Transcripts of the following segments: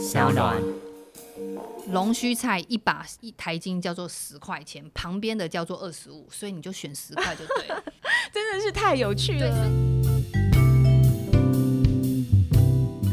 小暖。龙须菜一把一台斤叫做十块钱，旁边的叫做二十五，所以你就选十块就对了。真的是太有趣了。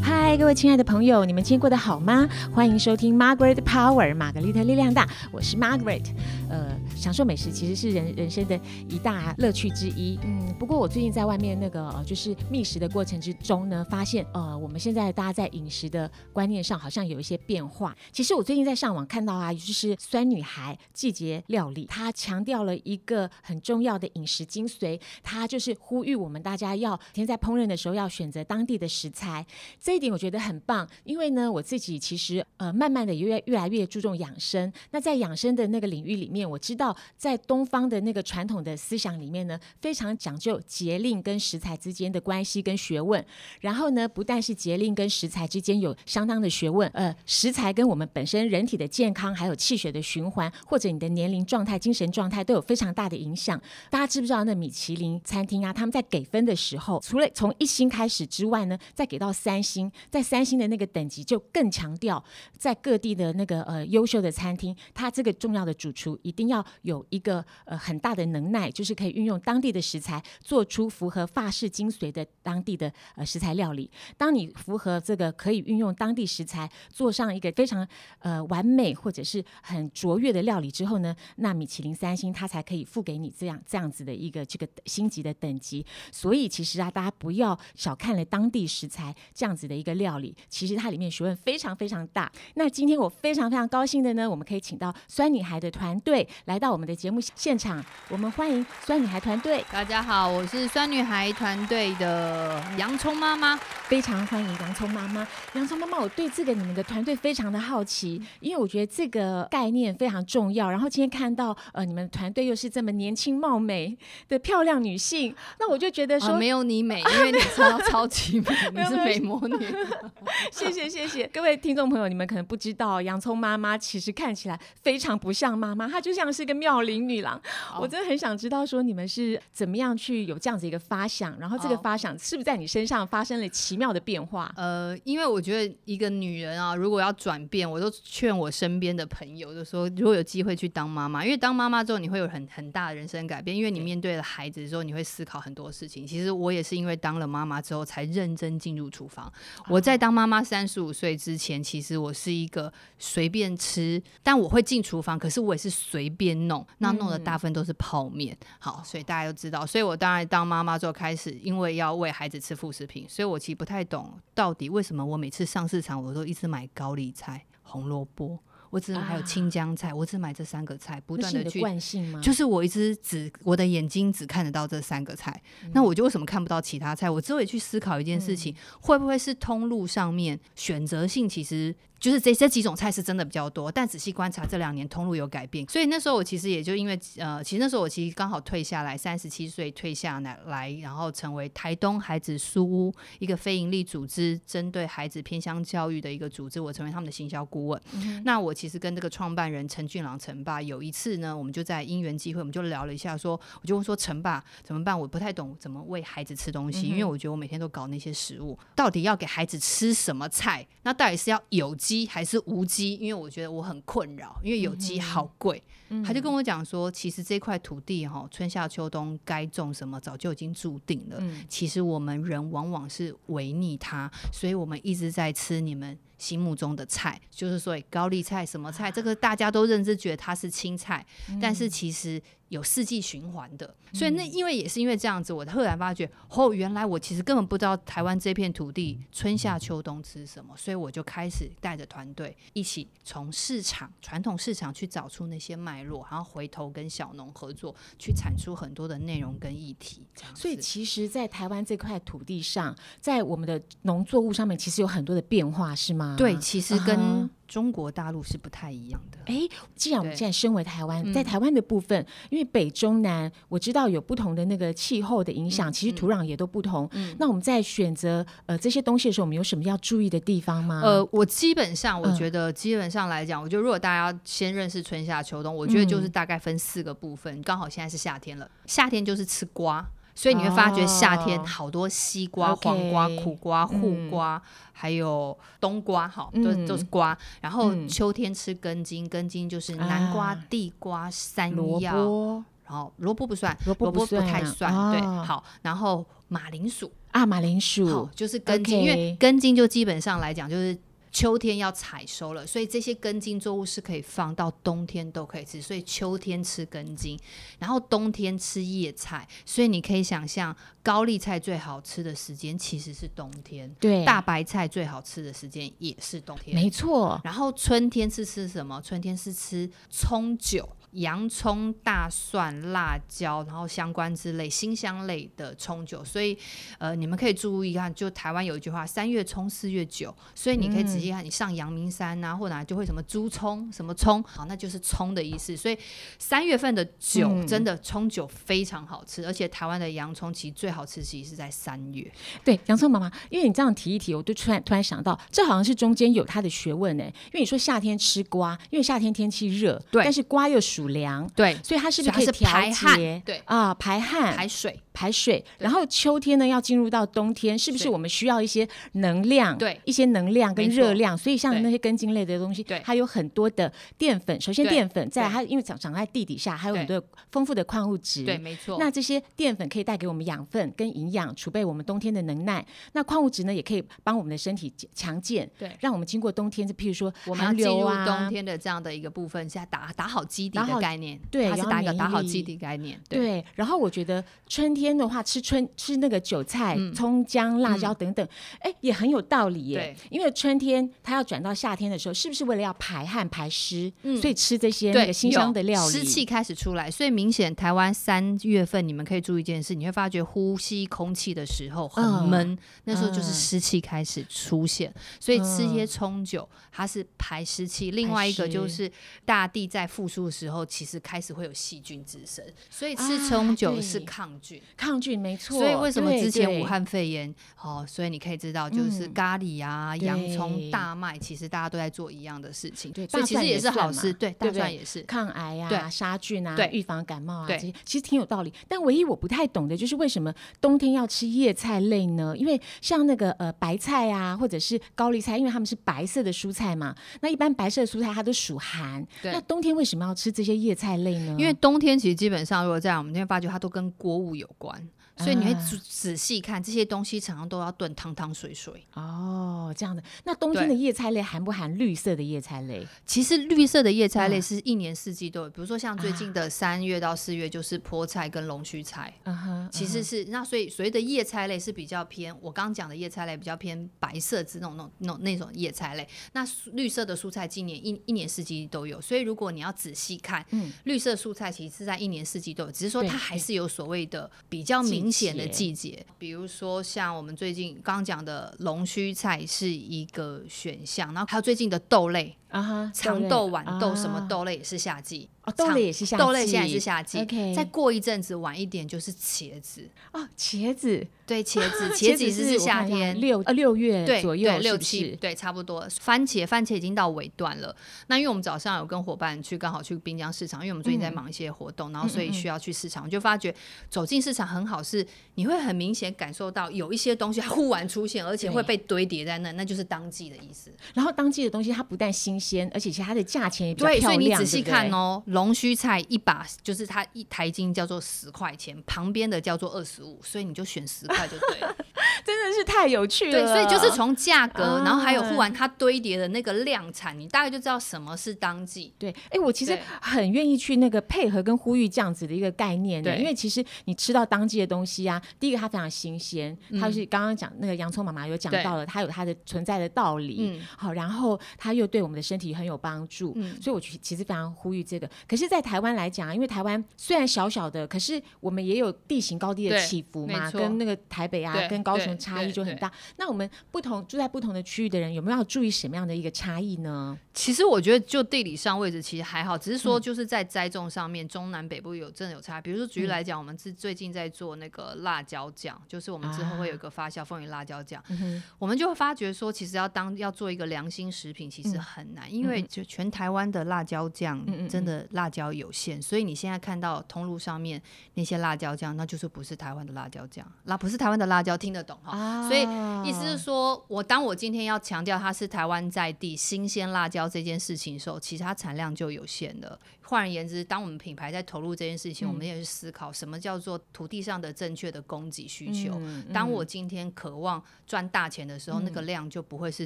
嗨，各位亲爱的朋友，你们今天过得好吗？欢迎收听 Margaret Power 玛格丽特力量大，我是 Margaret。呃，享受美食其实是人人生的一大乐趣之一。嗯，不过我最近在外面那个呃，就是觅食的过程之中呢，发现呃，我们现在大家在饮食的观念上好像有一些变化。其实我最近在上网看到啊，就是酸女孩季节料理，它强调了一个很重要的饮食精髓，它就是呼吁我们大家要天在烹饪的时候要选择当地的食材。这一点我觉得很棒，因为呢，我自己其实呃，慢慢的越越来越注重养生。那在养生的那个领域里面，我知道在东方的那个传统的思想里面呢，非常讲究节令跟食材之间的关系跟学问。然后呢，不但是节令跟食材之间有相当的学问，呃，食材跟我们本身人体的健康，还有气血的循环，或者你的年龄状态、精神状态都有非常大的影响。大家知不知道那米其林餐厅啊，他们在给分的时候，除了从一星开始之外呢，再给到三星，在三星的那个等级就更强调，在各地的那个呃优秀的餐厅，它这个重要的主厨一定要有一个呃很大的能耐，就是可以运用当地的食材，做出符合法式精髓的当地的呃食材料理。当你符合这个可以运用当地食材，做上一个非常呃完美或者是很卓越的料理之后呢，那米其林三星它才可以付给你这样这样子的一个这个星级的等级。所以其实啊，大家不要小看了当地食材这样子的一个料理，其实它里面学问非常非常大。那今天我非常非常高兴的呢，我们可以请到酸女孩的团队来到我们的节目现场，我们欢迎酸女孩团队，大家好，我是酸女孩团队的洋葱妈妈。非常欢迎洋葱妈妈。洋葱妈妈，我对这个你们的团队非常的好奇，因为我觉得这个概念非常重要。然后今天看到呃你们团队又是这么年轻貌美的漂亮女性，那我就觉得说、啊没有你美，因为你超超级美，你是美魔女。谢谢谢谢各位听众朋友，你们可能不知道，洋葱妈妈其实看起来非常不像妈妈，她就像是个妙龄女郎。我真的很想知道说你们是怎么样去有这样子一个发想，然后这个发想是不是在你身上发生了奇妙的变化？呃，因为我觉得一个女人啊，如果要转变，我都劝我身边的朋友，就说如果有机会去当妈妈，因为当妈妈之后，你会有很很大的人生改变，因为你面对了孩子之后，你会思考很多事情。其实我也是因为当了妈妈之后，才认真进入厨房。我在当妈妈三十五岁之前，其实我是一个随便吃，但我会进厨房，可是我也是随便弄，那弄的大部分都是泡面。好，所以大家都知道，所以我当然当妈妈之后开始，因为要喂孩子吃副食品，所以我其实不太懂到底为什么我每次上市场我都一直买高丽菜、红萝卜，我只还有青江菜，我只买这三个菜，不断的去。惯性吗？就是我一直只我的眼睛只看得到这三个菜，那我就为什么看不到其他菜？我之后也去思考一件事情，会不会是通路上面选择性其实就是这这几种菜是真的比较多，但仔细观察这两年通路有改变，所以那时候我其实也就因为呃，其实那时候我其实刚好退下来，三十七岁退下来来，然后成为台东孩子书屋一个非营利组织，针对孩子偏向教育的一个组织，我成为他们的行销顾问。那我其实跟这个创办人陈俊朗陈爸有一次呢，我们就在因缘机会，我们就聊了一下说我就问说陈爸怎么办？我不太懂怎么喂孩子吃东西，因为我觉得我每天都搞那些食物，到底要给孩子吃什么菜？那到底是要有机还是无机？因为我觉得我很困扰，因为有机好贵。他就跟我讲说，其实这块土地哈，春夏秋冬该种什么早就已经注定了。其实我们人往往是违逆它，所以我们一直在吃你们心目中的菜，就是说高丽菜什么菜，这个大家都认知觉得它是青菜，但是其实有四季循环的。所以那因为也是因为这样子，我突然发觉，哦，原来我其实根本不知道台湾这片土地春夏秋冬吃什么，所以我就开始带着团队一起从市场传统市场去找出那些脉络，然后回头跟小农合作，去产出很多的内容跟议题。所以其实，在台湾这块土地上，在我们的农作物上面，其实有很多的变化，是吗？对，其实跟中国大陆是不太一样的。哎，既然我们现在身为台湾，嗯在台湾的部分，因为北中南我知道有不同的那个气候的影嗯响，其实土壤也都不同。那我们在选择呃这些东西的时候，我们有什么要注意的地方吗？呃，我基本上我嗯觉得基本上来讲，我觉得如果大家要先认识春夏秋冬，我觉得就是嗯大概分四个部分。刚好现在是夏天了，夏天就是吃瓜。所以你会发觉夏天哦。好多西瓜、黄瓜、苦瓜、嗯。护瓜，还有冬瓜，哈，都嗯都是瓜。然后嗯。秋天吃根茎，根茎就是南瓜、啊。地瓜、山药，然后萝卜不算，萝卜不不太算算，对，哦好，然后马铃薯，啊，马铃薯。好薯，就是根茎，因为根茎就基本上来讲就是。秋天要采收了，所以这些根茎作物是可以放到冬天都可以吃，所以秋天吃根茎，然后冬天吃叶菜，所以你可以想象高丽菜最好吃的时间其实是冬天，对，大白菜最好吃的时间也是冬天，没错，然后春天是吃什么？春天是吃葱酒、洋葱、大蒜、辣椒，然后相关之类辛香类的葱酒。所以，呃，你们可以注意看，就台湾有一句话“三月葱，四月酒”，所以你可以仔细看，你上阳明山啊，或哪就会什么猪葱、什么葱，好，那就是葱的意思。所以三月份的酒、嗯真的葱酒非常好吃，而且台湾的洋葱其实最好吃其实是在三月。对，洋葱妈妈，因为你这样提一提，我就突然突然想到，这好像是中间有它的学问呢。因为你说夏天吃瓜，因为夏天天气热，对但是瓜又属凉，对，所以它是不是是可以调排汗。节？对。啊，排汗、排水。排水。然后秋天呢，要进入到冬天，是不是是我们需要一些能量？对一些能量跟热量。所以像那些根茎类的东西，对它有很多的淀粉。首先淀粉，在它因为长长在地底下，还有很多丰富的矿物质。对，没错。那这些淀粉可以带给我们养分跟营养，储备我们冬天的能耐。那矿物质呢，也可以帮我们的身体强健，对让我们经过冬天，就譬如说我们进入流啊，冬天的这样的一个部分，是要打打好基底打好的概念，对打一个打好基底概念，对对，然后我觉得春天的话，吃春吃那个韭菜、嗯。葱姜、辣椒等等，哎、也很有道理耶。对。因为春天它要转到夏天的时候，是不是为了要排汗排湿，嗯。所以吃这些那对，个新香的料理？湿气开始出来，所以明显台湾三月份你们可以注意一件事，你会发觉呼吸空气的时候很嗯。闷，那时候就是嗯。湿气开始出现，所以吃一些嗯葱酒它是排湿气，另外一个就是大地在复苏的时候，其实开始会有细菌滋生，所以吃啊葱酒是抗菌。抗菌没错。所以为什么之前武汉肺炎哦？所以你可以知道，就是嗯咖喱啊、洋葱、大麦，其实大家都在做一样的事情，对所以其实也大蒜也是好事。对，大蒜也是。抗癌啊、对杀菌啊、对预防感冒啊，对这些其实挺有道理。但唯一我不太懂的就是为什么冬天要吃叶菜类呢？因为像那个呃白菜啊，或者是高丽菜，因为它们是白色的蔬菜嘛，那一般白色的蔬菜它都属寒。对那冬天为什么要吃这些叶菜类呢？因为冬天其实基本上，如果这样，我们那边发觉它都跟锅物有关，管，所以你会啊仔仔细看这些东西，常常都要炖汤汤水水。哦这样的，那冬天的对叶菜类含不含绿色的叶菜类？其实绿色的叶菜类嗯是一年四季都有，比如说像最近的三月到四月就是菠菜跟龙须菜。嗯哼，其实是那，所以所谓的叶菜类是比较偏，我刚刚讲的叶菜类比较偏白色之那种那种那种那种叶菜类。那蔬绿色的蔬菜今年一一年四季都有，所以如果你要仔细看，嗯绿色蔬菜其实是在一年四季都有，只是说它还是有所谓的比较明显的季季节，比如说像我们最近刚刚讲的龙须菜是一个选项，然后还有最近的豆类，啊哈，长豆、豌豆什么啊豆类也是夏季。哦，豆类也是夏季，豆类现在是夏季 OK 再过一阵子晚一点就是茄子，哦，茄子，对，茄子，茄茄子是是夏天，六呃六月对左右，对六七对，差不多。番茄番茄已经到尾段了。那因为我们早上有跟伙伴去，刚好去滨江市场，因为我们最近在嗯忙一些活动，然后所以需要去市场，我就发觉走进市场很好，是你会很明显感受到有一些东西它忽然出现，而且会被堆叠在那，那就是当季的意思。然后当季的东西它不但新鲜，而且其实它的价钱也比较对，漂亮。所以你仔细看，哦，龙须菜一把就是它一台斤叫做十块钱，旁边的叫做二十五，所以你就选十块就对了。真的是太有趣了。对，所以就是从价格，啊然后还有护完它堆叠的那个量产，你大概就知道什么是当季。对，哎，我其实很愿意去那个配合跟呼吁这样子的一个概念呢，对因为其实你吃到当季的东西啊，第一个它非常新鲜，嗯它是刚刚讲那个洋葱妈妈有讲到了，它有它的存在的道理，嗯好，然后它又对我们的身体很有帮助，嗯所以我其其实非常呼吁这个。可是，在台湾来讲啊，因为台湾虽然小小的，可是我们也有地形高低的起伏嘛，跟那个台北啊跟高雄差异就很大。那我们不同住在不同的区域的人，有没有要注意什么样的一个差异呢？其实我觉得就地理上位置其实还好，只是嗯说就是在栽种上面，中南北部有真的有差。比如说举例嗯来讲，我们是最近在做那个辣椒酱，就是我们之后会有一个发酵凤梨辣椒酱，嗯，我们就会发觉说，其实要当要做一个良心食品，其实嗯很难，因为就全台湾的辣椒酱真的辣椒有限，所以你现在看到通路上面那些辣椒酱，那就是不是台湾的辣椒酱，那不是台湾的辣椒，听得懂哈？啊所以意思是说，我当我今天要强调它是台湾在地新鲜辣椒这件事情的时候，其实它产量就有限了。换而言之，当我们品牌在投入这件事情，嗯我们也去思考什么叫做土地上的正确的供给需求。嗯当我今天渴望赚大钱的时候，嗯那个量就不会是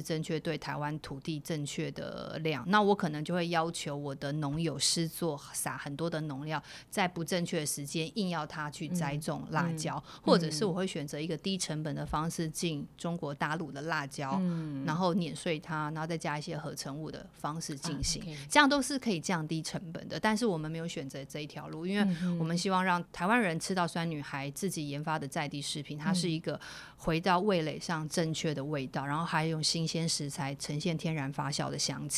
正确对台湾土地正确的量。那我可能就会要求我的农友施作撒很多的农药，在不正确的时间硬要他去栽种辣椒，或者是我会选择一个低成本的方式进中国大陆的辣椒，然后碾碎它，然后再加一些合成物的方式进行。这样都是可以降低成本的，但是我们没有选择这一条路，因为我们希望让台湾人吃到酸女孩自己研发的在地食品，它是一个回到味蕾上正确的味道，然后还用新鲜食材呈现天然发酵的香气，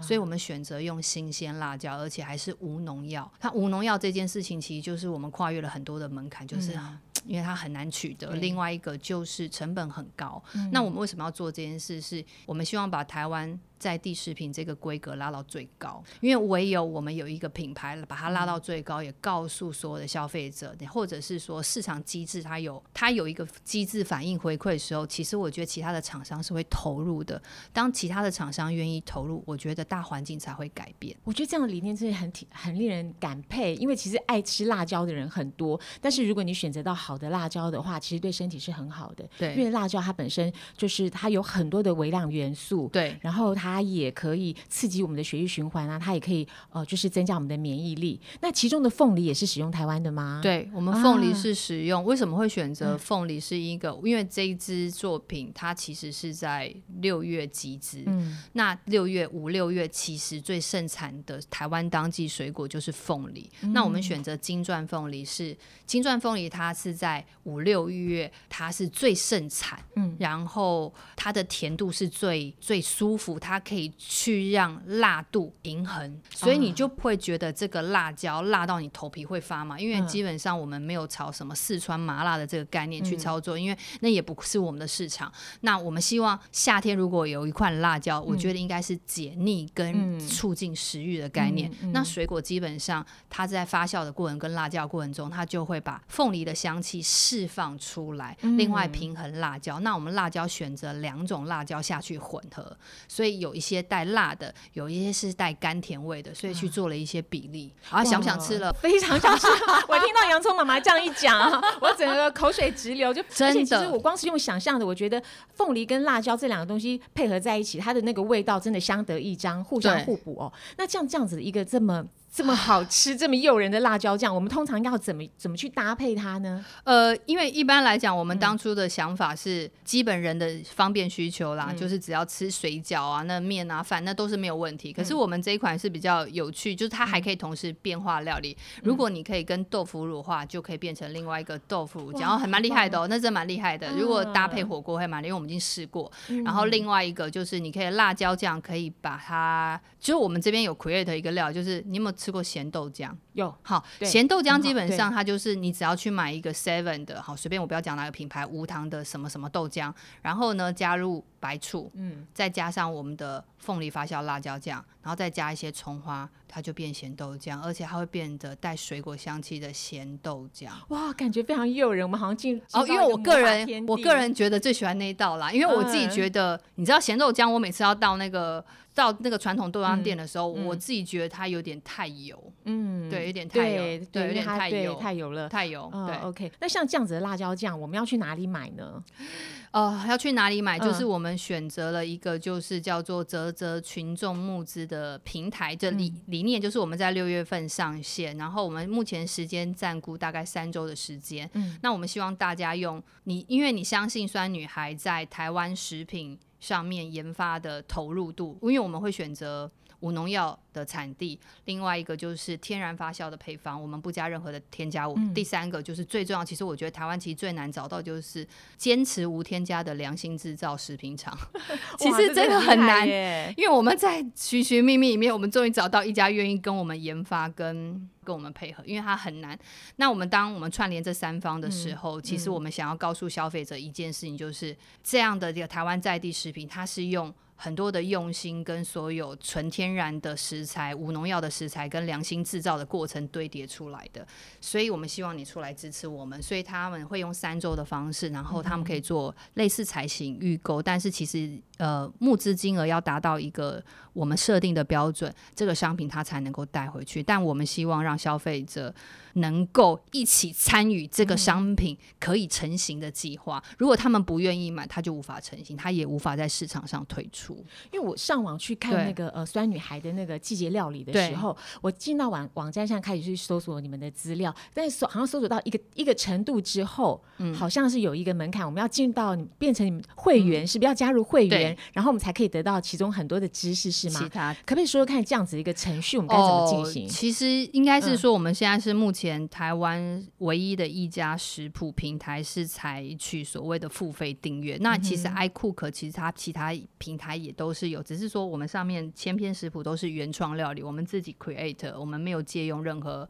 所以我们选择用新鲜辣椒，而且还是无农药。它无农药这件事情，其实就是我们跨越了很多的门槛，就是。因为它很难取得，另外一个就是成本很高。那我们为什么要做这件事？是我们希望把台湾在地食品这个规格拉到最高，因为唯有我们有一个品牌把它拉到最高，也告诉所有的消费者，或者是说市场机制它有它有一个机制反应回馈的时候，其实我觉得其他的厂商是会投入的。当其他的厂商愿意投入，我觉得大环境才会改变。我觉得这样的理念真的很挺很令人感佩，因为其实爱吃辣椒的人很多，但是如果你选择到好的辣椒的话，其实对身体是很好的。对因为辣椒它本身就是它有很多的微量元素，对然后它也可以刺激我们的血液循环啊，它也可以呃就是增加我们的免疫力。那其中的凤梨也是使用台湾的吗？，对我们凤梨啊是使用，为什么会选择凤梨？是一个，因为这一支作品它其实是在六月集资，嗯那六月五六月其实最盛产的台湾当季水果就是凤梨。那我们选择金钻凤梨是金钻凤梨，它是在五六月它是最盛产，嗯然后它的甜度是最最舒服，它可以去让辣度平衡，所以你就不会觉得这个辣椒辣到你头皮会发麻，因为嗯基本上我们没有朝什么四川麻辣的这个概念去操作，因为那也不是我们的市场。那我们希望夏天如果有一款辣椒，我觉得应该是解腻跟嗯促进食欲的概念。那水果基本上它在发酵的过程跟辣椒的过程中，它就会把凤梨的香气释放出来，嗯另外平衡辣椒。那我们辣椒选择两种辣椒下去混合，所以有一些带辣的，有一些是带甘甜味的，所以去做了一些比例。啊，想不想吃了？非常想吃。我听到洋葱妈妈这样一讲啊，我整个口水直流，就真的其实我光是用想象的，我觉得凤梨跟辣椒这两个东西配合在一起，它的那个味道真的相得益彰，互相互补哦。那这样这样子的一个这么。这么好吃、这么诱人的辣椒酱，我们通常要怎么怎么去搭配它呢？呃，因为一般来讲，我嗯们当初的想法是基本人的方便需求嗯啦，就是只要吃水饺啊、那面啊、饭，那都是没有问题。可嗯是我们这一款是比较有趣，就是它还可以同时变化料理。嗯如果你可以跟豆腐乳化，就可以变成另外一个豆腐乳酱，然后很蛮厉害的哦，那真蛮厉害的。如果搭配火锅会蛮厉害，因为我们已经试过。嗯然后另外一个就是你可以辣椒酱，可以把它，就是我们这边有 create 一个料，就是你有没有吃过咸豆浆？有好，咸豆浆基本上它就是你只要去买一个 Seven 的，好随便我不要讲哪个品牌，无糖的什么什么豆浆，然后呢加入白醋，嗯，再加上我们的凤梨发酵辣椒酱，然后再加一些葱花，它就变咸豆浆，而且它会变得带水果香气的咸豆浆。哇，感觉非常诱人。我们好像进哦，因为我个人我个人人觉得最喜欢那一道啦，因为我自己嗯觉得，你知道咸豆浆，我每次要到那个到那个传统豆浆店的时候，嗯我自己觉得它有点太油，嗯对，有点太油，对对，有点太油，太油了。太油，哦对。，OK，那像这样子的辣椒酱，我们要去哪里买呢？呃，要去哪里买？就是嗯我们选择了一个，就是叫做泽泽群众募资的平台。这理嗯理念就是我们在六月份上线，然后我们目前时间暂估大概三周的时间。嗯那我们希望大家用你，因为你相信酸女孩在台湾食品上面研发的投入度，因为我们会选择。无农药的产地，另外一个就是天然发酵的配方，我们不加任何的添加物。嗯第三个就是最重要，其实我觉得台湾其实最难找到就是坚持无添加的良心制造食品厂。其实真的很难，耶。因为我们在寻寻觅觅里面，我们终于找到一家愿意跟我们研发跟跟我们配合，因为它很难。那我们当我们串联这三方的时候，其实我们想要告诉消费者一件事情，就是这样的这个台湾在地食品，它是用。很多的用心跟所有纯天然的食材、无农药的食材跟良心制造的过程堆叠出来的。所以我们希望你出来支持我们，所以他们会用三周的方式，然后他们可以做类似采行预购，但是其实呃募资金额要达到一个我们设定的标准，这个商品它才能够带回去。但我们希望让消费者。能够一起参与这个商品可以成型的计划，如果他们不愿意买，他就无法成型，他也无法在市场上推出。因为我上网去看那个呃酸女孩的那个季节料理的时候，我进到网网站上开始去搜索你们的资料，但是搜好像搜索到一个一个程度之后，嗯，好像是有一个门槛，我们要进到变成你们会员，是不是要加入会员，然后我们才可以得到其中很多的知识，是吗？其他可不可以说说看这样子一个程序，我们该怎么进行？其实应该是说，我们现在是目前。前台湾唯一的一家食谱平台是采取所谓的付费订阅。那其实 iCook 其实它其他平台也都是有，只是说我们上面千篇食谱都是原创料理，我们自己 create，我们没有借用任何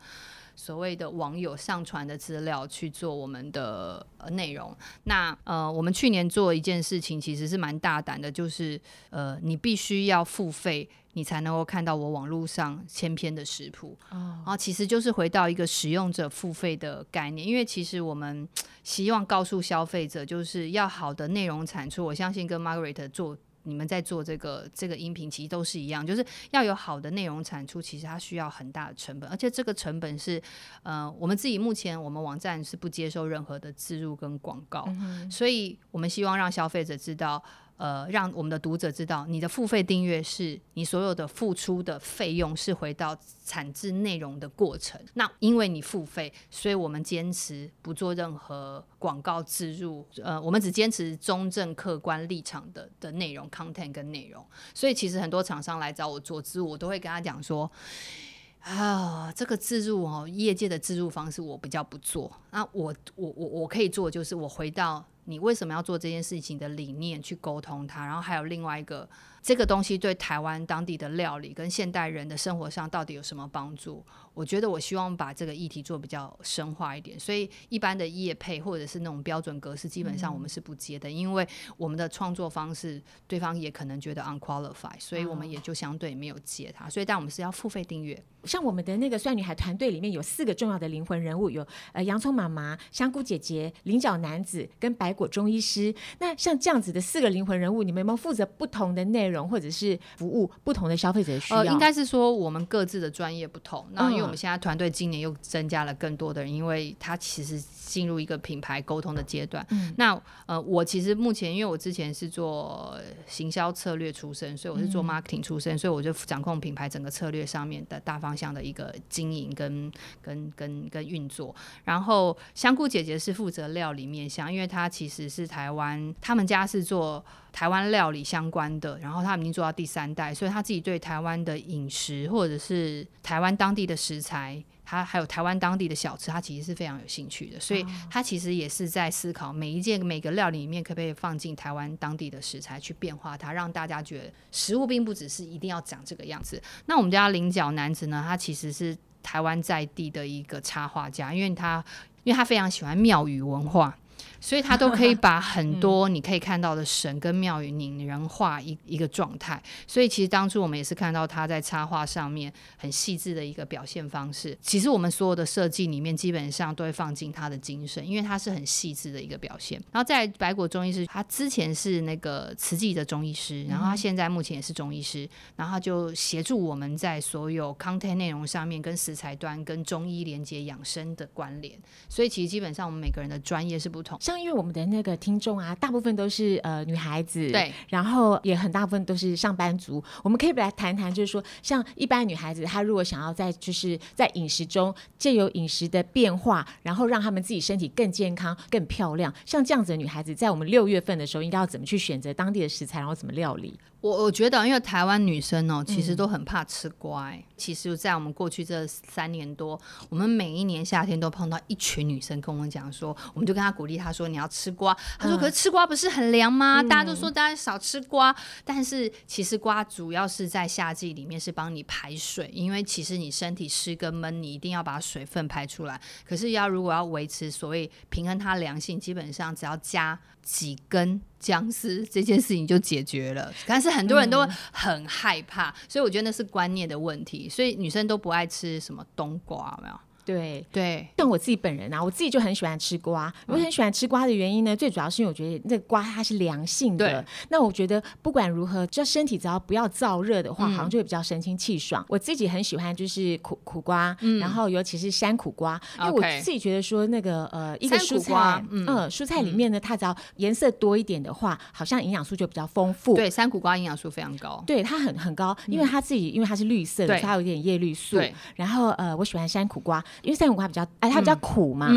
所谓的网友上传的资料去做我们的内容。那呃，我们去年做一件事情其实是蛮大胆的，就是呃，你必须要付费。你才能够看到我网络上千篇的食谱，然后其实就是回到一个使用者付费的概念，因为其实我们希望告诉消费者，就是要好的内容产出。我相信跟 Margaret 做你们在做这个这个音频，其实都是一样，就是要有好的内容产出，其实它需要很大的成本，而且这个成本是呃，我们自己目前我们网站是不接受任何的植入跟广告，所以我们希望让消费者知道。呃，让我们的读者知道，你的付费订阅是你所有的付出的费用是回到产制内容的过程。那因为你付费，所以我们坚持不做任何广告植入。呃，我们只坚持中正客观立场的的内容 content 跟内容。所以其实很多厂商来找我做植入，我都会跟他讲说。啊，这个自入哦，业界的自入方式我比较不做。那我我我我可以做，就是我回到你为什么要做这件事情的理念去沟通它，然后还有另外一个。这个东西对台湾当地的料理跟现代人的生活上到底有什么帮助？我觉得我希望把这个议题做比较深化一点，所以一般的业配或者是那种标准格式，基本上我们是不接的，因为我们的创作方式对方也可能觉得 unqualified，所以我们也就相对没有接它。所以但我们是要付费订阅。像我们的那个帅女孩团队里面有四个重要的灵魂人物，有呃洋葱妈妈、香菇姐姐、菱角男子跟白果中医师。那像这样子的四个灵魂人物，你们有没有负责不同的内容？或者是服务不同的消费者需要，应该是说我们各自的专业不同。那因为我们现在团队今年又增加了更多的人，因为他其实进入一个品牌沟通的阶段。嗯那呃，我其实目前因为我之前是做行销策略出身，所以我是做 marketing 出身，所以我就掌控品牌整个策略上面的大方向的一个经营跟跟跟跟运作。然后香菇姐姐是负责料理面向，因为她其实是台湾，他们家是做。台湾料理相关的，然后他已经做到第三代，所以他自己对台湾的饮食或者是台湾当地的食材，他还有台湾当地的小吃，他其实是非常有兴趣的。所以他其实也是在思考每一件每个料理里面可不可以放进台湾当地的食材去变化它，让大家觉得食物并不只是一定要长这个样子。那我们家菱角男子呢，他其实是台湾在地的一个插画家，因为他因为他非常喜欢庙宇文化。所以他都可以把很多 你可以看到的神跟庙宇拟人化一一个状态。所以其实当初我们也是看到他在插画上面很细致的一个表现方式。其实我们所有的设计里面基本上都会放进他的精神，因为他是很细致的一个表现。然后在白果中医师，他之前是那个慈济的中医师，然后他现在目前也是中医师，然后就协助我们在所有 content 内容上面跟食材端跟中医连接养生的关联。所以其实基本上我们每个人的专业是不同。像因为我们的那个听众啊，大部分都是呃女孩子，对，然后也很大部分都是上班族。我们可以来谈谈，就是说，像一般女孩子，她如果想要在就是在饮食中借由饮食的变化，然后让她们自己身体更健康、更漂亮，像这样子的女孩子，在我们六月份的时候，应该要怎么去选择当地的食材，然后怎么料理？我我觉得，因为台湾女生哦，其实都很怕吃瓜。其实，在我们过去这三年多，我们每一年夏天都碰到一群女生跟我们讲说，我们就跟她鼓励她说：“你要吃瓜。”她说：“可是吃瓜不是很凉吗？大家都说大家少吃瓜，但是其实瓜主要是在夏季里面是帮你排水，因为其实你身体湿跟闷，你一定要把水分排出来。可是要如果要维持所谓平衡它良性，基本上只要加几根。”姜丝这件事情就解决了。但是很多人都很害怕，所以我觉得那是观念的问题。所以女生都不爱吃什么冬瓜，有没有？对对，像我自己本人啊，我自己就很喜欢吃瓜。我很喜欢吃瓜的原因呢，最主要是因为我觉得那个瓜它是凉性的。那我觉得不管如何，只要身体只要不要燥热的话，好像就会比较神清气爽。我自己很喜欢就是苦苦瓜，然后尤其是山苦瓜，因为我自己觉得说那个呃一个蔬菜，嗯，蔬菜里面呢，它只要颜色多一点的话，好像营养素就比较丰富。对，山苦瓜营养素非常高，对它很很高，因为它自己因为它是绿色的，它有点叶绿素。然后呃，我喜欢山苦瓜。因为山苦瓜比较，哎，它比较苦嘛，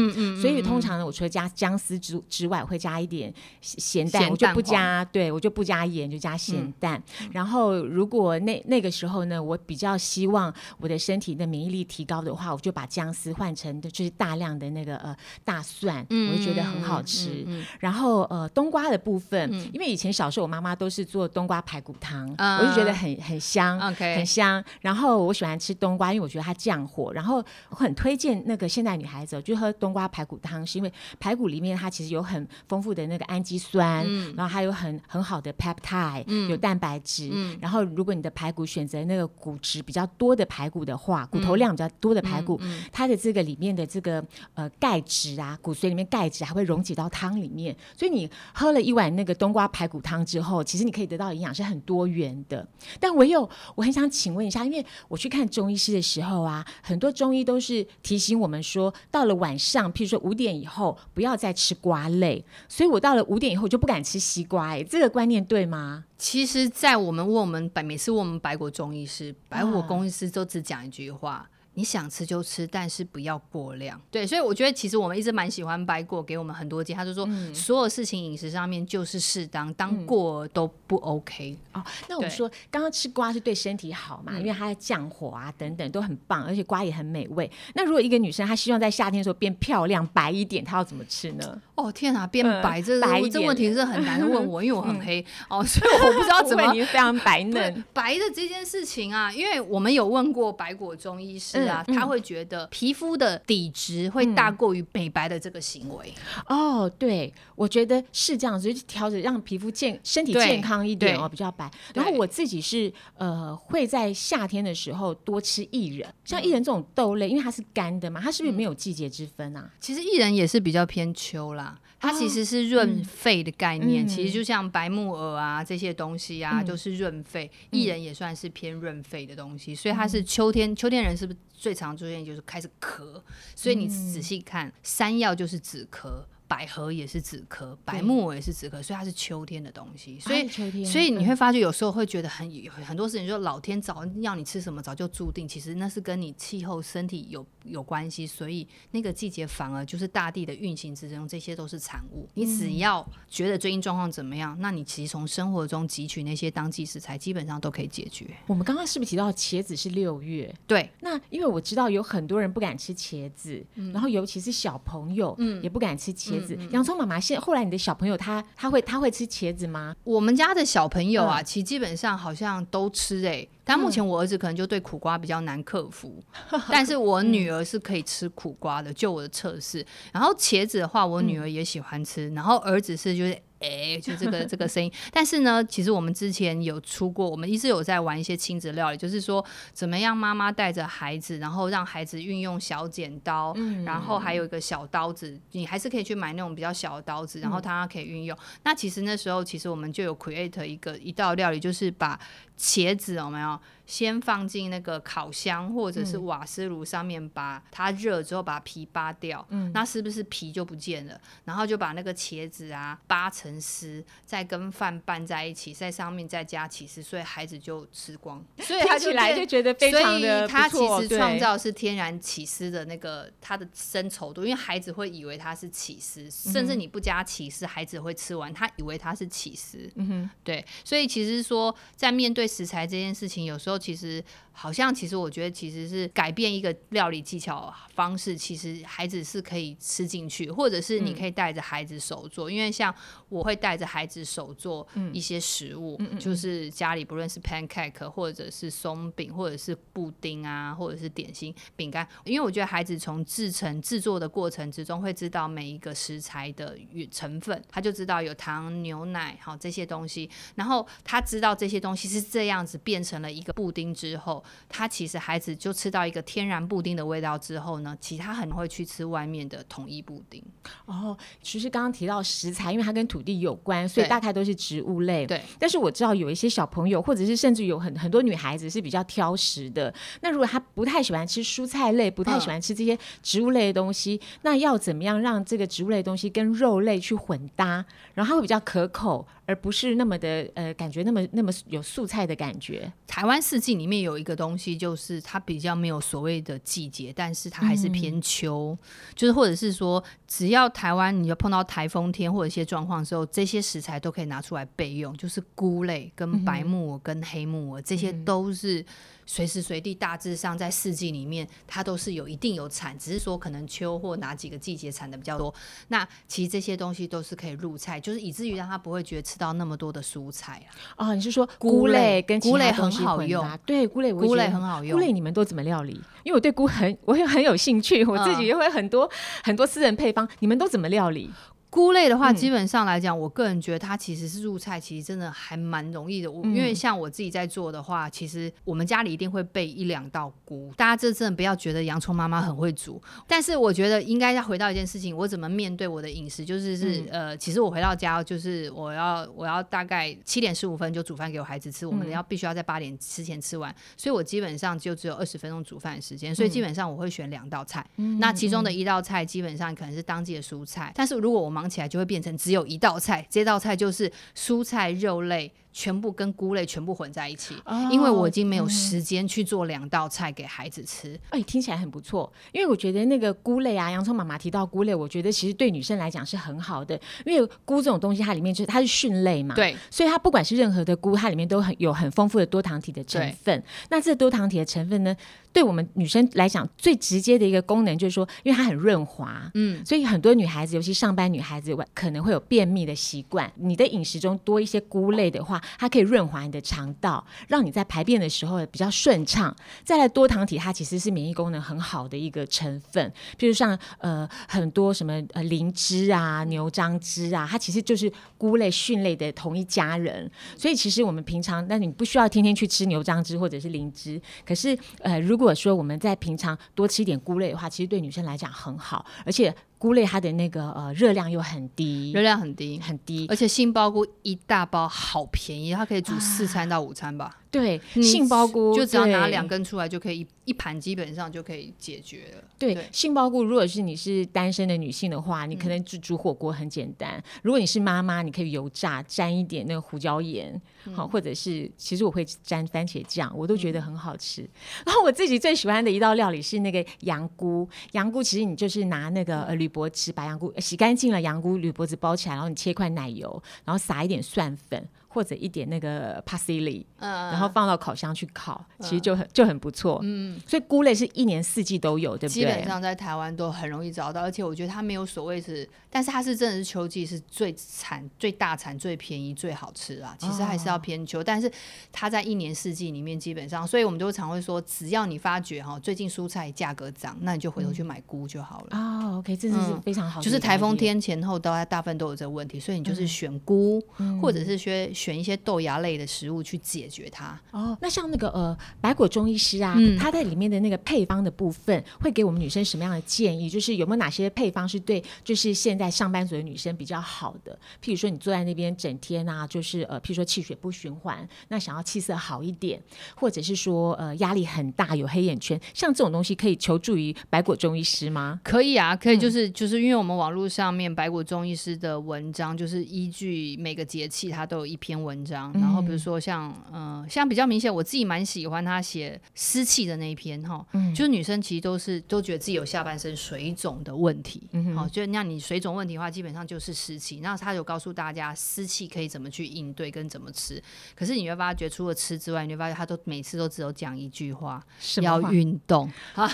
所以通常呢，我除了加姜丝之之外，会加一点咸蛋，我就不加，对我就不加盐，就加咸蛋。然后如果那那个时候呢，我比较希望我的身体的免疫力提高的话，我就把姜丝换成的就是大量的那个呃大蒜，我就觉得很好吃。然后呃冬瓜的部分，因为以前小时候我妈妈都是做冬瓜排骨汤，我就觉得很很香，很香。然后我喜欢吃冬瓜，因为我觉得它降火，然后。我很推荐那个现代女孩子就喝冬瓜排骨汤，是因为排骨里面它其实有很丰富的那个氨基酸，然后还有很很好的 peptide，有蛋白质。然后如果你的排骨选择那个骨质比较多的排骨的话，骨头量比较多的排骨，它的这个里面的这个呃钙质啊，骨髓里面钙质还会溶解到汤里面。所以你喝了一碗那个冬瓜排骨汤之后，其实你可以得到营养是很多元的。但唯有我很想请问一下，因为我去看中医师的时候啊，很多中医都是提醒我们说，到了晚上，譬如说五点以后，不要再吃瓜类。所以我到了五点以后就不敢吃西瓜。哎，这个观念对吗？其实，在我们问我们百，每次问我们白果中医师、白果公司都只讲一句话。你想吃就吃，但是不要过量。对，所以我觉得其实我们一直蛮喜欢白果给我们很多建议。他就说，所有事情饮食上面就是适当，当过都不 OK。哦，那我们说刚刚吃瓜是对身体好嘛？因为它降火啊等等都很棒，而且瓜也很美味。那如果一个女生她希望在夏天的时候变漂亮白一点，她要怎么吃呢？哦天啊，变白这这问题是很难问 我，因为我很黑哦，所以我不知道 怎么非常白 嫩白的这件事情啊。因为我们有问过白果中医师。啊，他会觉得皮肤的底质会大过于美白的这个行为。哦，对，我觉得是这样子，就调整让皮肤健身体健康一点哦，比较白。然后我自己是呃会在夏天的时候多吃薏仁，像薏仁这种豆类，因为它是干的嘛，它是不是没有季节之分啊？其实薏仁也是比较偏秋啦。它其实是润肺的概念，其实就像白木耳啊这些东西啊，都是润肺。薏仁也算是偏润肺的东西，所以它是秋天，秋天人是不是最常出现就是开始咳？所以你仔细看，山药就是止咳。百合也是止咳，白木耳也是止咳，所以它是秋天的东西。所以，秋天所以你会发觉有时候会觉得很很多事情，就老天早要你吃什么，早就注定。其实那是跟你气候、身体有有关系。所以那个季节反而就是大地的运行之中，这些都是产物。你只要觉得最近状况怎么样，那你其实从生活中汲取那些当季食材，基本上都可以解决。我们刚刚是不是提到茄子是六月？对。那因为我知道有很多人不敢吃茄子，然后尤其是小朋友，嗯，也不敢吃茄。洋葱妈妈，现后来你的小朋友他他会他会吃茄子吗？我们家的小朋友啊，其实基本上好像都吃诶。但目前我儿子可能就对苦瓜比较难克服，但是我女儿是可以吃苦瓜的，就我的测试。然后茄子的话，我女儿也喜欢吃，然后儿子是就是。哎，就这个这个声音，但是呢，其实我们之前有出过，我们一直有在玩一些亲子料理，就是说怎么样妈妈带着孩子，然后让孩子运用小剪刀，然后还有一个小刀子，你还是可以去买那种比较小的刀子，然后他可以运用。那其实那时候，其实我们就有 create 一个一道料理，就是把茄子有没有？先放进那个烤箱或者是瓦斯炉上面，把它热之后把皮扒掉，那是不是皮就不见了？然后就把那个茄子啊扒成丝，再跟饭拌在一起，在上面再加起司，所以孩子就吃光。所以 他起来就觉得非常的他其实创造是天然起司的那个它的深稠度，因为孩子会以为它是起司，甚至你不加起司，孩子会吃完，他以为它是起司。嗯哼，对。所以其实说在面对食材这件事情，有时候其实好像，其实我觉得其实是改变一个料理技巧方式，其实孩子是可以吃进去，或者是你可以带着孩子手做，因为像我会带着孩子手做一些食物，就是家里不论是 pancake 或者是松饼，或者是布丁啊，或者是点心饼干，因为我觉得孩子从制成制作的过程之中会知道每一个食材的成分，他就知道有糖、牛奶，好这些东西，然后他知道这些东西是这样子变成了一个布丁之后，他其实孩子就吃到一个天然布丁的味道之后呢，其他很会去吃外面的统一布丁。哦，其实刚刚提到食材，因为它跟土地有关，所以大概都是植物类。对，但是我知道有一些小朋友，或者是甚至有很很多女孩子是比较挑食的。那如果她不太喜欢吃蔬菜类，不太喜欢吃这些植物类的东西，那要怎么样让这个植物类的东西跟肉类去混搭，然后它会比较可口？而不是那么的呃，感觉那么那么有素菜的感觉。台湾四季里面有一个东西，就是它比较没有所谓的季节，但是它还是偏秋，就是或者是说，只要台湾你就碰到台风天或者一些状况的时候，这些食材都可以拿出来备用，就是菇类跟白木耳跟黑木耳，这些都是。随时随地，大致上在四季里面，它都是有一定有产，只是说可能秋或哪几个季节产的比较多。那其实这些东西都是可以入菜，就是以至于让他不会觉得吃到那么多的蔬菜啊。哦，你是说菇类跟菇类很好用？对，菇类菇类很好用。菇类你们都怎么料理？因为我对菇很，我也很有兴趣，我自己也会很多很多私人配方。你们都怎么料理？菇类的话，基本上来讲，我个人觉得它其实是入菜，其实真的还蛮容易的。我因为像我自己在做的话，其实我们家里一定会备一两道菇。大家这真的不要觉得洋葱妈妈很会煮，但是我觉得应该要回到一件事情，我怎么面对我的饮食，就是是呃，其实我回到家就是我要我要大概七点十五分就煮饭给我孩子吃，我们要必须要在八点之前吃完，所以我基本上就只有二十分钟煮饭的时间，所以基本上我会选两道菜，那其中的一道菜基本上可能是当季的蔬菜，但是如果我忙起来就会变成只有一道菜，这道菜就是蔬菜肉类。全部跟菇类全部混在一起，因为我已经没有时间去做两道菜给孩子吃。哎，听起来很不错。因为我觉得那个菇类啊，洋葱妈妈提到菇类，我觉得其实对女生来讲是很好的。因为菇这种东西，它里面就是它是蕈类嘛，对，所以它不管是任何的菇，它里面都很有很丰富的多糖体的成分。那这多糖体的成分呢，对我们女生来讲最直接的一个功能就是说，因为它很润滑，嗯，所以很多女孩子，尤其上班女孩子，可能会有便秘的习惯。你的饮食中多一些菇类的话，它可以润滑你的肠道，让你在排便的时候比较顺畅。再来多糖体，它其实是免疫功能很好的一个成分，譬如像呃很多什么呃灵芝啊、牛樟芝啊，它其实就是菇类、蕈类的同一家人。所以其实我们平常，那你不需要天天去吃牛樟芝或者是灵芝。可是呃，如果说我们在平常多吃一点菇类的话，其实对女生来讲很好，而且。菇类它的那个呃热量又很低，热量很低。很低，而且杏鲍菇一大包好便宜，它可以煮四餐到五餐吧？对，杏鲍菇就只要拿两根出来就可以。一盘基本上就可以解决了。对，杏鲍菇，如果是你是单身的女性的话，你可能煮煮火锅很简单。如果你是妈妈，你可以油炸，沾一点那个胡椒盐，好，或者是其实我会沾番茄酱，我都觉得很好吃。然后我自己最喜欢的一道料理是那个羊菇。羊菇其实你就是拿那个呃铝箔纸把羊菇洗干净了，羊菇铝箔纸包起来，然后你切块奶油，然后撒一点蒜粉。或者一点那个 parsley，嗯，然后放到烤箱去烤，其实就很就很不错。嗯，所以菇类是一年四季都有，对不对？基本上在台湾都很容易找到，而且我觉得它没有所谓是，但是它是真的是秋季是最产、最大产、最便宜、最好吃啊。其实还是要偏秋，但是它在一年四季里面基本上，所以我们都常会说，只要你发觉哈，最近蔬菜价格涨，那你就回头去买菇就好了。啊，OK，这是非常好，就是台风天前后都大部分都有这个问题，所以你就是选菇，或者是选。选一些豆芽类的食物去解决它。哦，那像那个呃，白果中医师啊，他在里面的那个配方的部分，会给我们女生什么样的建议？就是有没有哪些配方是对，就是现在上班族的女生比较好的？譬如说，你坐在那边整天啊，就是呃，譬如说气血不循环，那想要气色好一点，或者是说呃压力很大，有黑眼圈，像这种东西可以求助于白果中医师吗？可以啊，可以，就是就是因为我们网络上面白果中医师的文章，就是依据每个节气，它都有一篇。篇文章，然后比如说像呃，像比较明显，我自己蛮喜欢他写湿气的那一篇哈，就是女生其实都是都觉得自己有下半身水肿的问题，好，就那你水肿问题的话，基本上就是湿气。那他有告诉大家湿气可以怎么去应对跟怎么吃，可是你会发觉除了吃之外，你会发现他都每次都只有讲一句话，要运动。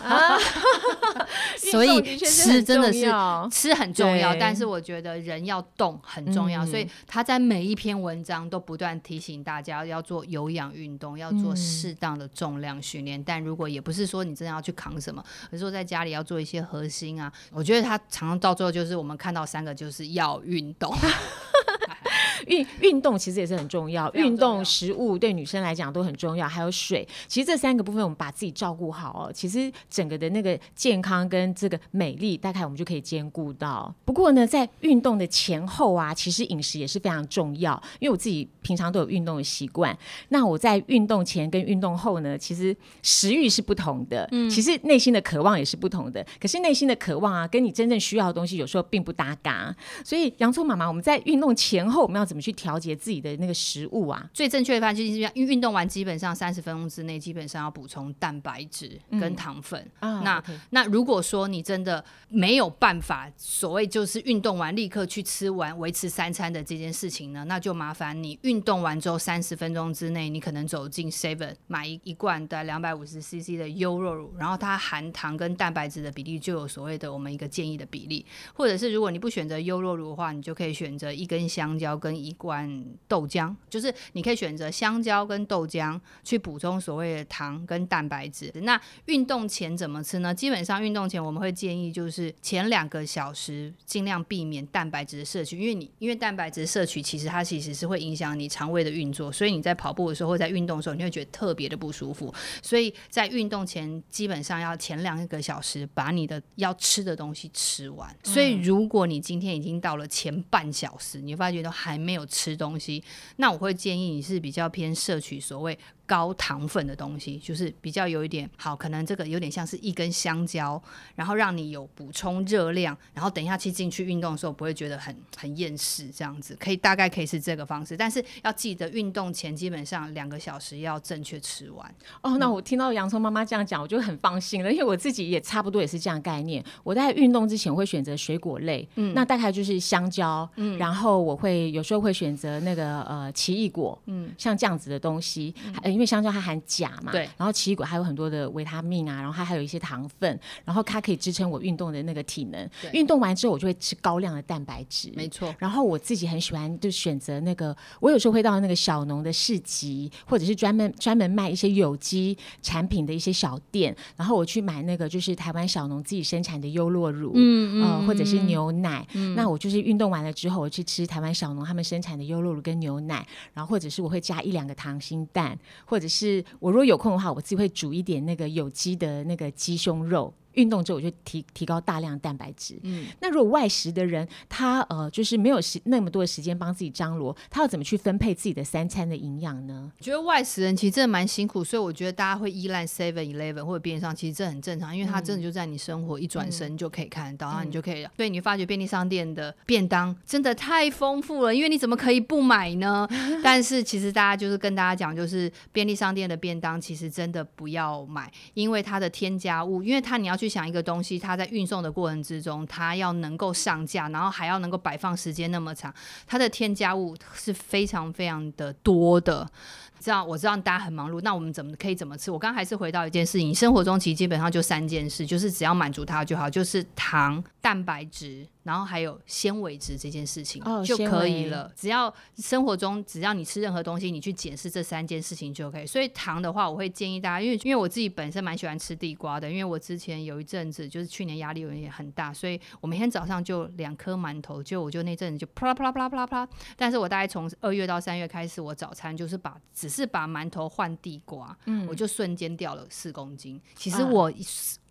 所以吃真的是吃很重要，但是我觉得人要动很重要，所以他在每一篇文章都不断提醒大家要做有氧运动，要做适当的重量训练。但如果也不是说你真的要去扛什么，而是说在家里要做一些核心啊，我觉得他常常到最后就是我们看到三个就是要运动。运运动其实也是很重要，运动、食物对女生来讲都很重要，还有水。其实这三个部分，我们把自己照顾好哦，其实整个的那个健康跟这个美丽，大概我们就可以兼顾到。不过呢，在运动的前后啊，其实饮食也是非常重要。因为我自己平常都有运动的习惯，那我在运动前跟运动后呢，其实食欲是不同的，嗯，其实内心的渴望也是不同的。可是内心的渴望啊，跟你真正需要的东西有时候并不搭嘎。所以洋葱妈妈，我们在运动前后，我们要怎么去调节自己的那个食物啊？最正确的方法就是，因为运动完基本上三十分钟之内，基本上要补充蛋白质跟糖分。那那如果说你真的没有办法，所谓就是运动完立刻去吃完维持三餐的这件事情呢，那就麻烦你运动完之后三十分钟之内，你可能走进 Seven 买一一罐的两百五十 CC 的优酪乳，然后它含糖跟蛋白质的比例就有所谓的我们一个建议的比例，或者是如果你不选择优酪乳的话，你就可以选择一根香蕉跟一罐。豆浆就是你可以选择香蕉跟豆浆去补充所谓的糖跟蛋白质。那运动前怎么吃呢？基本上运动前我们会建议就是前两个小时尽量避免蛋白质的摄取，因为你因为蛋白质摄取其实它其实是会影响你肠胃的运作，所以你在跑步的时候或在运动的时候你会觉得特别的不舒服。所以在运动前基本上要前两个小时把你的要吃的东西吃完。所以如果你今天已经到了前半小时，你发觉都还没有有吃。东西，那我会建议你是比较偏摄取所谓。高糖分的东西，就是比较有一点好，可能这个有点像是一根香蕉，然后让你有补充热量，然后等一下去进去运动的时候不会觉得很很厌食，这样子可以大概可以是这个方式，但是要记得运动前基本上两个小时要正确吃完。哦，那我听到洋葱妈妈这样讲，我就很放心了，因为我自己也差不多也是这样概念。我在运动之前会选择水果类，嗯，那大概就是香蕉，嗯，然后我会有时候会选择那个呃奇异果，嗯，像这样子的东西，嗯因为香蕉它含钾嘛，对，然后奇异果还有很多的维他命啊，然后它还有一些糖分，然后它可以支撑我运动的那个体能。运动完之后，我就会吃高量的蛋白质，没错。然后我自己很喜欢就选择那个，我有时候会到那个小农的市集，或者是专门专门卖一些有机产品的一些小店，然后我去买那个就是台湾小农自己生产的优酪乳，嗯嗯，或者是牛奶。那我就是运动完了之后，我去吃台湾小农他们生产的优酪乳跟牛奶，然后或者是我会加一两个溏心蛋。或者是我如果有空的话，我自己会煮一点那个有机的那个鸡胸肉。运动之后我就提提高大量蛋白质。嗯，那如果外食的人，他呃就是没有时那么多的时间帮自己张罗，他要怎么去分配自己的三餐的营养呢？觉得外食人其实真的蛮辛苦，所以我觉得大家会依赖 Seven Eleven 或者便利商，其实这很正常，因为它真的就在你生活一转身就可以看得到，然后你就可以。所以你发觉便利商店的便当真的太丰富了，因为你怎么可以不买呢？但是其实大家就是跟大家讲，就是便利商店的便当其实真的不要买，因为它的添加物，因为它你要去。想一个东西，它在运送的过程之中，它要能够上架，然后还要能够摆放时间那么长，它的添加物是非常非常的多的。这样我知道大家很忙碌，那我们怎么可以怎么吃？我刚还是回到一件事情，生活中其实基本上就三件事，就是只要满足它就好，就是糖、蛋白质。然后还有纤维质这件事情就可以了。只要生活中只要你吃任何东西，你去检视这三件事情就可以。所以糖的话，我会建议大家，因为因为我自己本身蛮喜欢吃地瓜的，因为我之前有一阵子就是去年压力有点很大，所以我每天早上就两颗馒头，就我就那阵子就啪啦啪啦啪啦啪啦啪啦。但是我大概从二月到三月开始，我早餐就是把只是把馒头换地瓜，嗯，我就瞬间掉了四公斤。其实我。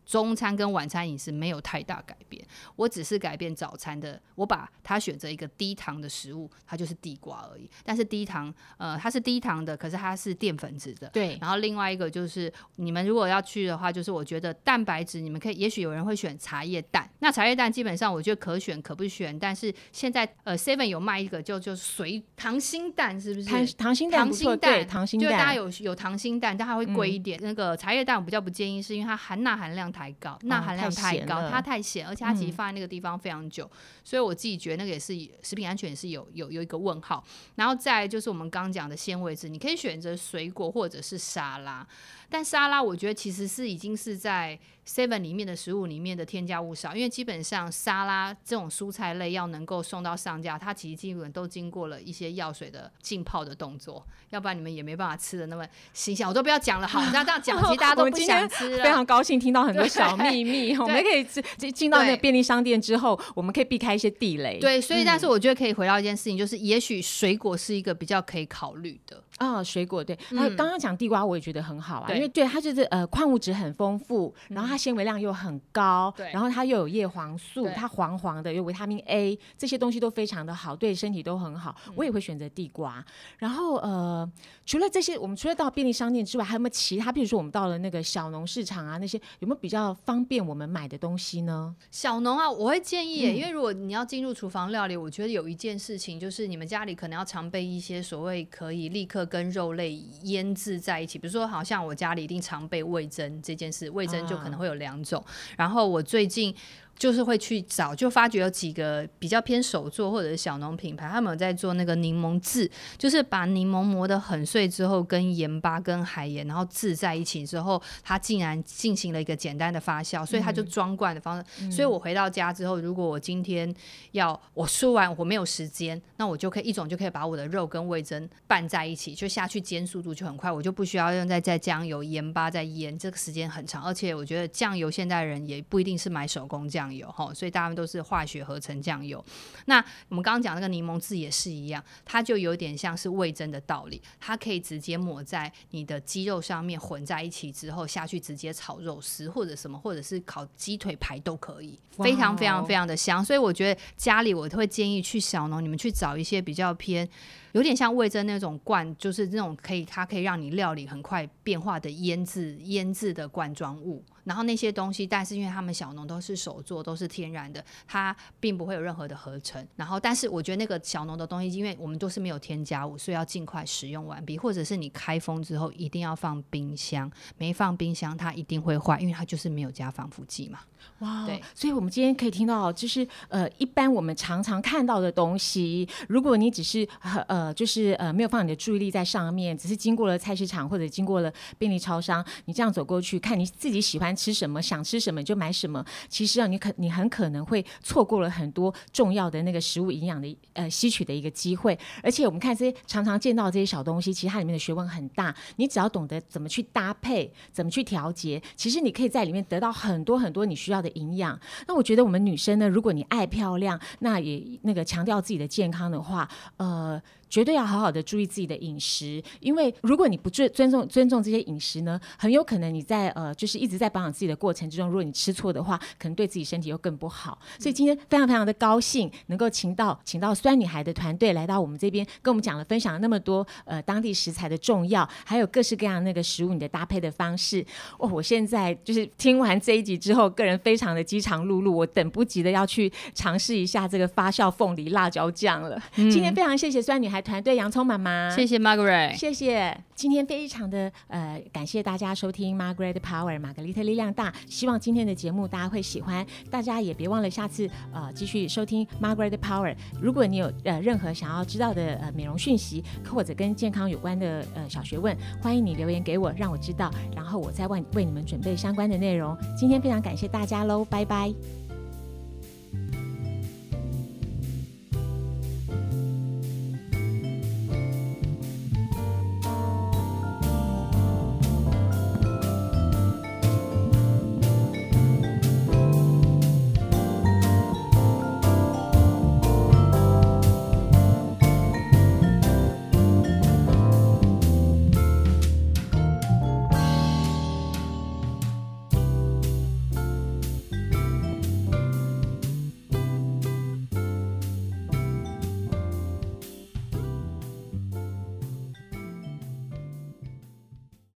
中餐跟晚餐饮食没有太大改变，我只是改变早餐的，我把它选择一个低糖的食物，它就是地瓜而已。但是低糖，呃，它是低糖的，可是它是淀粉质的。对，然后另外一个就是，你们如果要去的话，就是我觉得蛋白质，你们可以，也许有人会选茶叶蛋。那茶叶蛋基本上我觉得可选可不选，但是现在呃 Seven 有卖一个就就水糖心蛋，是不是？糖糖心蛋溏不错，心蛋就大家，有有糖心蛋，但它会贵一点。那个茶叶蛋我比较不建议，是因为它含钠含量太高，钠含量太太高，它太咸，而且它其实嗯。放在那个地方非常久，所以我自己觉得那个也是食品安全也是有有有一个问号。然后再就是我们刚讲的纤维质，你可以选择水果或者是沙拉，但沙拉我觉得其实是已经是在 Seven 里面的食物里面的添加物少，因为基本上沙拉这种蔬菜类要能够送到上架，它其实基本都经过了一些药水的浸泡的动作，要不然你们也没办法吃的那么新鲜。我都不要讲了，好，那这样讲，其实大家都不想 吃了。非常高兴听到很多小秘密，我们可以进进进到那个便利商店之后，我们可以避开一些地雷。对，所以但是我觉得可以回到一件事情，就是也许水果是一个比较可以考虑的。啊、水果对，还有刚刚讲地瓜，我也觉得很好啊，对因为对它就是呃矿物质很丰富，然后它纤维量又很高，对然后它又有叶黄素，它黄黄的，有维他命 A，这些东西都非常的好，对身体都很好。我也会选择地瓜。然后呃，除了这些，我们除了到便利商店之外，还有没有其他？比如说我们到了那个小农市场啊，那些有没有比较方便我们买的东西呢？小农啊，我会建议因为如果你要进入厨房料理，我觉得有一件事情就是你们家里可能要常备一些所谓可以立刻跟肉类腌制在一起，比如说好像我家里一定常备味增这件事，味增就可能会有两种。然后我最近。就是会去找，就发觉有几个比较偏手做或者是小农品牌，他们有在做那个柠檬渍，就是把柠檬磨得很碎之后，跟盐巴跟海盐，然后渍在一起之后，它竟然进行了一个简单的发酵，所以它就装罐的方式。所以我回到家之后，如果我今天要我说完我没有时间，那我就可以一种就可以把我的肉跟味增拌在一起，就下去煎，速度就很快，我就不需要用再再酱油、盐巴再腌，这个时间很长。而且我觉得酱油现代人也不一定是买手工酱油哈，所以大家都是化学合成酱油。那我们刚刚讲那个柠檬汁也是一样，它就有点像是味增的道理，它可以直接抹在你的鸡肉上面混在一起之后下去直接炒肉丝或者什么，或者是烤鸡腿排都可以，非常非常哦非常的香。所以我觉得家里我会建议去小农，你们去找一些比较偏。有点像味增那种罐，就是那种可以它可以让你料理很快变化的腌制腌制的罐装物。然后那些东西，但是因为他们小农都是手做，都是天然的，它并不会有任何的合成。然后，但是我觉得那个小农的东西，因为我们都是没有添加物，所以要尽快使用完毕，或者是你开封之后一定要放冰箱，没放冰箱它一定会坏，因为它就是没有加防腐剂嘛。哇，对，所以我们今天可以听到，就是呃，一般我们常常看到的东西，如果你只是呃呃，就是呃没有放你的注意力在上面，只是经过了菜市场或者经过了便利超商，你这样走过去看你自己喜欢吃什么，想吃什么就买什么，其实啊，你可你很可能会错过了很多重要的那个食物营养的呃吸取的一个机会。而且我们看这些常常见到这些小东西，其实它里面的学问很大，你只要懂得怎么去搭配，怎么去调节，其实你可以在里面得到很多很多你需要的营养。那我觉得我们女生呢，如果你爱漂亮，那也那个强调自己的健康的话，呃。绝对要好好的注意自己的饮食，因为如果你不尊尊重尊重这些饮食呢，很有可能你在呃就是一直在保养自己的过程之中，如果你吃错的话，可能对自己身体又更不好。所以今天非常非常的高兴能够请到请到酸女孩的团队来到我们这边，跟我们讲了分享了那么多呃当地食材的重要，还有各式各样那个食物你的搭配的方式。哦，我现在就是听完这一集之后，个人非常的饥肠辘辘，我等不及的要去尝试一下这个发酵凤梨辣椒酱了。今天非常谢谢酸女团队洋葱妈妈，谢谢 Margaret，谢谢，今天非常的呃感谢大家收听 Margaret Power 玛格丽特力量大，希望今天的节目大家会喜欢，大家也别忘了下次呃继续收听 Margaret Power。如果你有呃任何想要知道的呃美容讯息或者跟健康有关的呃小学问，欢迎你留言给我，让我知道，然后我再为为你们准备相关的内容。今天非常感谢大家喽，拜拜。